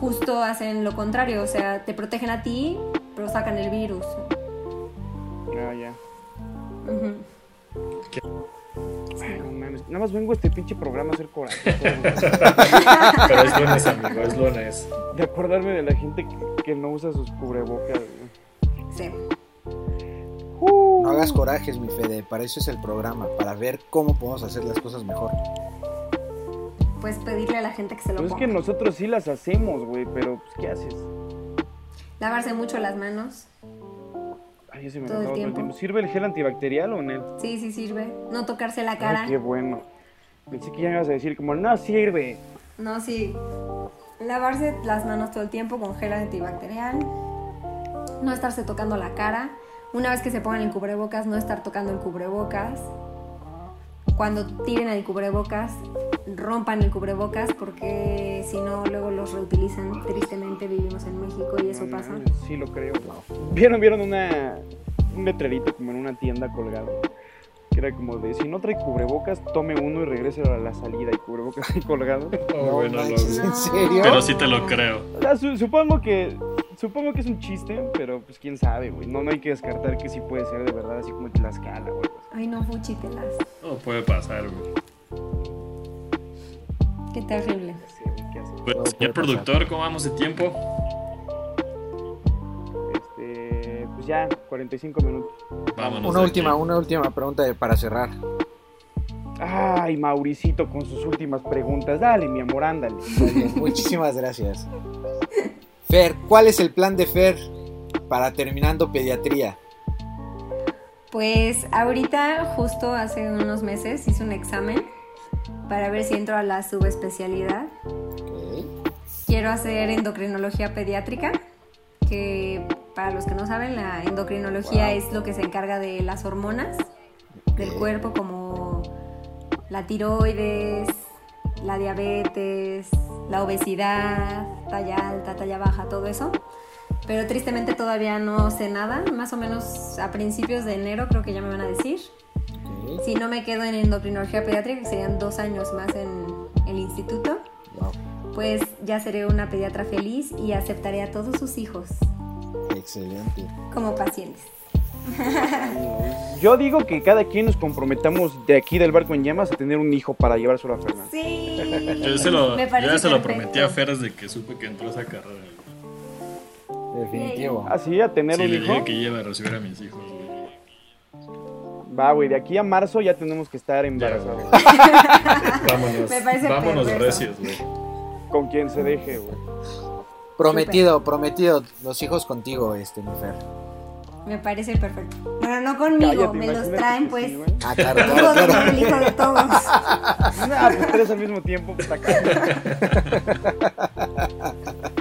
justo hacen lo contrario, o sea, te protegen a ti, pero sacan el virus. Ah, ya. Ay, no mames. Nada más vengo a este pinche programa a hacer coraje. Pero es lunes, amigo, es lunes. de acordarme de la gente que, que no usa sus cubrebocas. Sí. Uh. No hagas corajes, mi Fede. Para eso es el programa. Para ver cómo podemos hacer las cosas mejor. Puedes pedirle a la gente que se lo Pues es que nosotros sí las hacemos, güey, pero pues, ¿qué haces? Lavarse mucho las manos. Ay, ya se me Todo el tiempo. tiempo. ¿Sirve el gel antibacterial o el? Sí, sí sirve. No tocarse la cara. Ay, qué bueno. Pensé que ya me ibas a decir como, no sirve. No, sí. Lavarse las manos todo el tiempo con gel antibacterial. No estarse tocando la cara. Una vez que se pongan el cubrebocas, no estar tocando el cubrebocas. Cuando tiren el cubrebocas, rompan el cubrebocas porque si no luego los reutilizan. Tristemente vivimos en México y eso No pasa. Sí, lo creo. ¿Vieron, vieron una, un letrerito como en una tienda colgado? Que era como de, si no trae cubrebocas, tome uno y regrese a la salida. Y cubrebocas ahí colgado. Oh, bueno, manches, lo- ¿En serio? Pero sí te lo creo. O sea, su- supongo que supongo que es un chiste, pero pues quién sabe, güey. No, no hay que descartar que sí puede ser de verdad, así como en Tlaxcala así. Ay, no, fuchitelas. No puede pasar, güey. Qué terrible. Pues, señor pasar. productor, ¿cómo vamos de tiempo? Este, pues ya, 45 minutos. Vámonos. Una última, aquí. una última pregunta de- para cerrar. Ay, Mauricito con sus últimas preguntas. Dale, mi amor, ándale. Muchísimas gracias. Fer, ¿cuál es el plan de Fer para terminando pediatría? Pues ahorita, justo hace unos meses, hice un examen para ver si entro a la subespecialidad. Quiero hacer endocrinología pediátrica, que para los que no saben, la endocrinología Wow. es lo que se encarga de las hormonas del cuerpo, como la tiroides, la diabetes, la obesidad, talla alta, talla baja, todo eso. Pero tristemente todavía no sé nada, más o menos a principios de enero creo que ya me van a decir. ok. Si no me quedo en endocrinología pediátrica, que serían dos años más en el instituto, Wow, pues ya seré una pediatra feliz y aceptaré a todos sus hijos excelente. como pacientes. Yo digo que cada quien nos comprometamos de aquí del barco en llamas a tener un hijo para llevárselo a Fernando. Sí. Yo, se lo, Me yo parece ya se lo prometí a Fer desde que supe que entró a esa carrera. Definitivo. Así, a tener Sí, un le hijo. dije que iba a recibir a mis hijos. güey. Va, güey, de aquí a marzo ya tenemos que estar embarazados. Vámonos. Me parece vámonos recios, güey. Con quien se deje, güey. Prometido, prometido, los hijos contigo, este, mi Fer. Me parece perfecto. Bueno, no conmigo, Cállate, me los traen pues. sí. Ah, claro, el hijo de todos. Nah, pues tres al mismo tiempo, pues acá.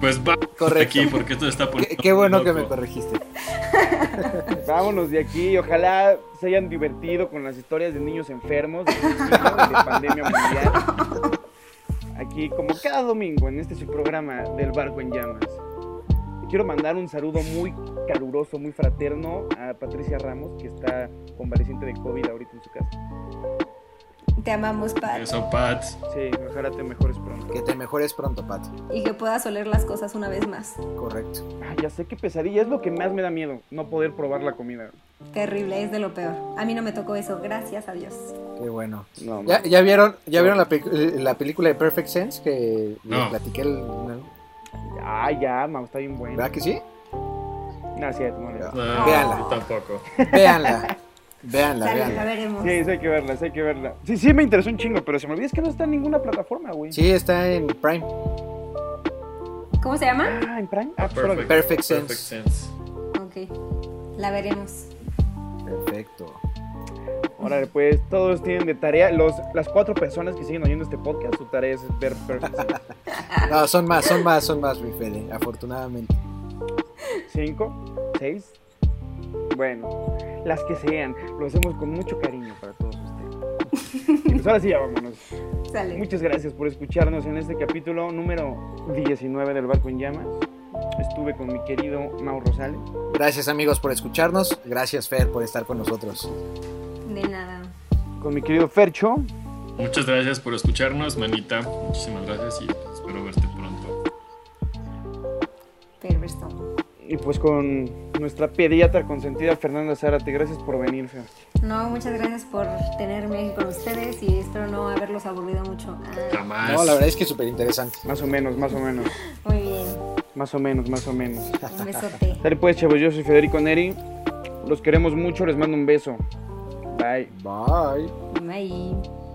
Pues va Correcto. aquí porque esto está poniendo. Qué, qué bueno que me corregiste. Vámonos de aquí. Ojalá se hayan divertido con las historias de niños enfermos, de, niños, de pandemia mundial. Aquí, como cada domingo, en este su programa del Barco en Llamas. Quiero mandar un saludo muy caluroso, muy fraterno a Patricia Ramos, que está convaleciente de COVID ahorita en su casa. Te amamos, Pat. Eso, Pat. Sí, ojalá te mejores pronto. Que te mejores pronto, Pat. Y que puedas oler las cosas una vez más. Correcto. Ah, ya sé qué pesadilla, es lo que más me da miedo, no poder probar la comida. Terrible, es de lo peor. A mí no me tocó eso, gracias a Dios. Qué bueno. No, ¿Ya, vieron, ya vieron la, pe- la película de Perfect Sense que No. platiqué? El, ¿no? Ah, ya, Mau, está bien bueno. ¿Verdad que sí? No, es cierto, no le- No, Véanla. yo tampoco. Véanla. Véanla, Sale, la veremos. Sí, sí hay que verla, sí hay que verla. Sí, sí me interesó un chingo, pero se me olvida es que no está en ninguna plataforma, güey. Sí, está en Prime. ¿Cómo se llama? Ah, en Prime. Ah, pues. Perfect Perfect Sense. sense. Ok, la veremos. Perfecto. Órale, pues todos tienen de tarea, los, las cuatro personas que siguen oyendo este podcast, su tarea es ver Perfect Sense. No, son más, son más, son más, mi Fede, afortunadamente. Cinco, seis. Bueno, las que sean, lo hacemos con mucho cariño para todos ustedes. Pues ahora sí, ya vámonos. Sale. Muchas gracias por escucharnos en este capítulo número 19 del Barco en Llamas. Estuve con mi querido Mau Rosales. Gracias amigos por escucharnos. Gracias Fer por estar con nosotros. De nada. con mi querido Fercho. Muchas gracias por escucharnos, manita. Muchísimas gracias y espero verte pronto. Perverso. Y pues con nuestra pediatra consentida Fernanda Zárate. Gracias por venir, Fer. No, muchas gracias por tenerme con ustedes y espero no haberlos aburrido mucho. Jamás. No, la verdad es que súper interesante. Más o menos, más o menos. muy bien. Más o menos, más o menos. Un besote. Dale pues, chavos. Yo soy Federico Neri. Los queremos mucho. Les mando un beso. Bye. Bye. Bye.